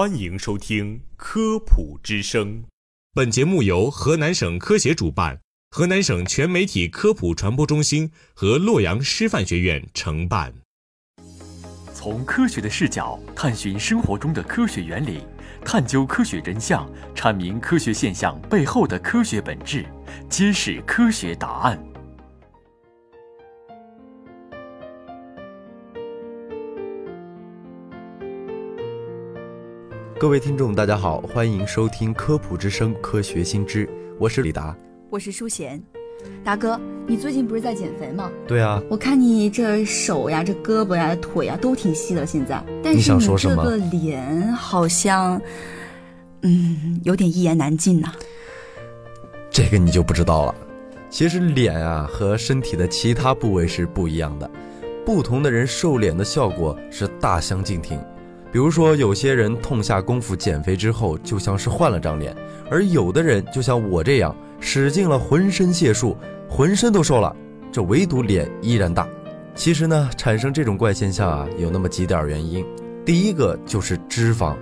欢迎收听《科普之声》。本节目由河南省科协主办，河南省全媒体科普传播中心和洛阳师范学院承办。从科学的视角探寻生活中的科学原理，探究科学真相，阐明科学现象背后的科学本质，揭示科学答案。各位听众，大家好，欢迎收听《科普之声·科学新知》，我是李达，我是舒贤。达哥，你最近不是在减肥吗？对啊，我看你这手呀、这胳膊呀、腿呀都挺细的，现在。但是你想说什么这个脸好像，嗯，有点一言难尽呐、这个你就不知道了。其实脸啊和身体的其他部位是不一样的，不同的人瘦脸的效果是大相径庭。比如说，有些人痛下功夫减肥之后，就像是换了张脸；而有的人就像我这样，使尽了浑身解数，浑身都瘦了，这唯独脸依然大。其实呢，产生这种怪现象啊，有那么几点原因。第一个就是脂肪，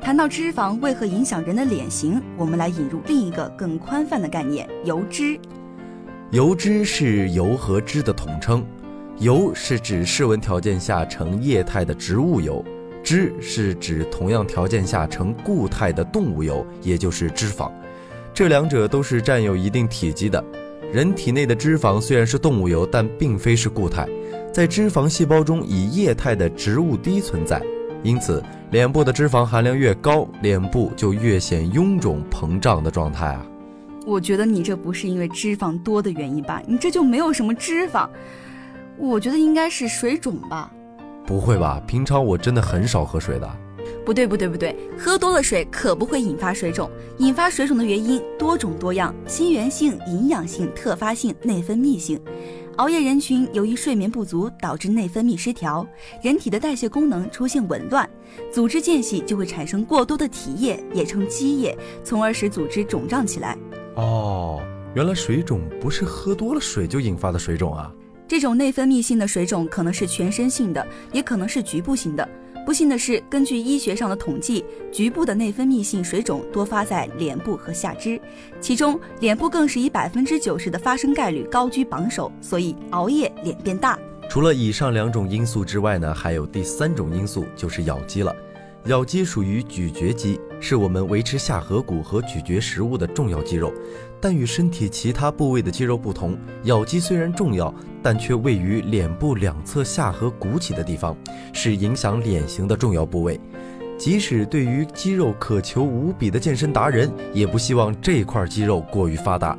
谈到脂肪为何影响人的脸型，我们来引入另一个更宽泛的概念——油脂。油脂是油和脂的统称，油是指室温条件下呈液态的植物油，脂是指同样条件下呈固态的动物油，也就是脂肪。这两者都是占有一定体积的。人体内的脂肪虽然是动物油，但并非是固态，在脂肪细胞中以液态的植物滴存在。因此，脸部的脂肪含量越高，脸部就越显臃肿膨胀的状态啊。我觉得你这不是因为脂肪多的原因吧？你这就没有什么脂肪，我觉得应该是水肿吧。不会吧？平常我真的很少喝水的。不对，不对，不对，喝多了水可不会引发水肿。引发水肿的原因多种多样，心源性、营养性、特发性、内分泌性。熬夜人群由于睡眠不足导致内分泌失调，人体的代谢功能出现紊乱，组织间隙就会产生过多的体液，也称积液，从而使组织肿胀起来。哦，原来水肿不是喝多了水就引发的水肿啊！这种内分泌性的水肿可能是全身性的，也可能是局部性的。不幸的是，根据医学上的统计，局部的内分泌性水肿多发在脸部和下肢，其中脸部更是以百分之九十的发生概率高居榜首。所以熬夜脸变大。除了以上两种因素之外呢，还有第三种因素就是咬肌了。咬肌属于咀嚼肌，是我们维持下颌骨和咀嚼食物的重要肌肉。但与身体其他部位的肌肉不同，咬肌虽然重要，但却位于脸部两侧下颌鼓起的地方，是影响脸型的重要部位。即使对于肌肉渴求无比的健身达人，也不希望这块肌肉过于发达。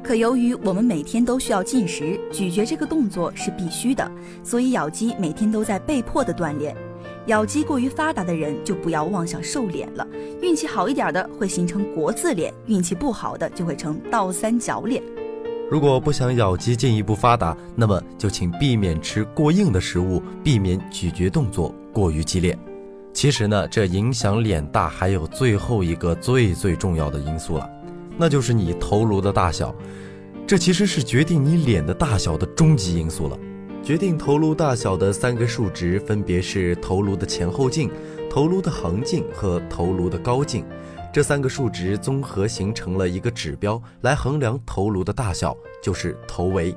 可由于我们每天都需要进食，咀嚼这个动作是必须的，所以咬肌每天都在被迫的锻炼。咬肌过于发达的人就不要妄想瘦脸了，运气好一点的会形成国字脸，运气不好的就会成倒三角脸。如果不想咬肌进一步发达，那么就请避免吃过硬的食物，避免咀嚼动作过于激烈。其实呢，这影响脸大还有最后一个最最重要的因素了，那就是你头颅的大小。这其实是决定你脸的大小的终极因素了。决定头颅大小的三个数值分别是头颅的前后径、头颅的横径和头颅的高径。这三个数值综合形成了一个指标，来衡量头颅的大小，就是头围。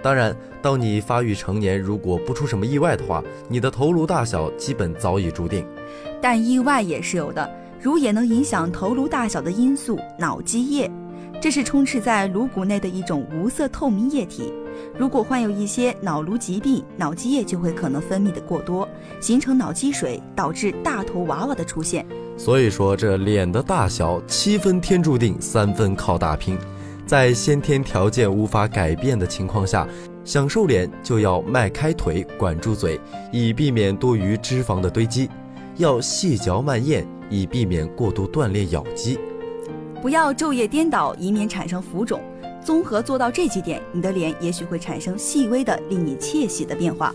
当然，当你发育成年，如果不出什么意外的话，你的头颅大小基本早已注定。但意外也是有的，如也能影响头颅大小的因素——脑积液。这是充斥在颅骨内的一种无色透明液体。如果患有一些脑颅疾病，脑积液就会可能分泌的过多，形成脑积水，导致大头娃娃的出现。所以说，这脸的大小七分天注定，三分靠打拼。在先天条件无法改变的情况下，想瘦脸就要迈开腿，管住嘴，以避免多余脂肪的堆积；要细嚼慢咽，以避免过度锻炼咬肌。不要昼夜颠倒，以免产生浮肿。综合做到这几点，你的脸也许会产生细微的令你窃喜的变化。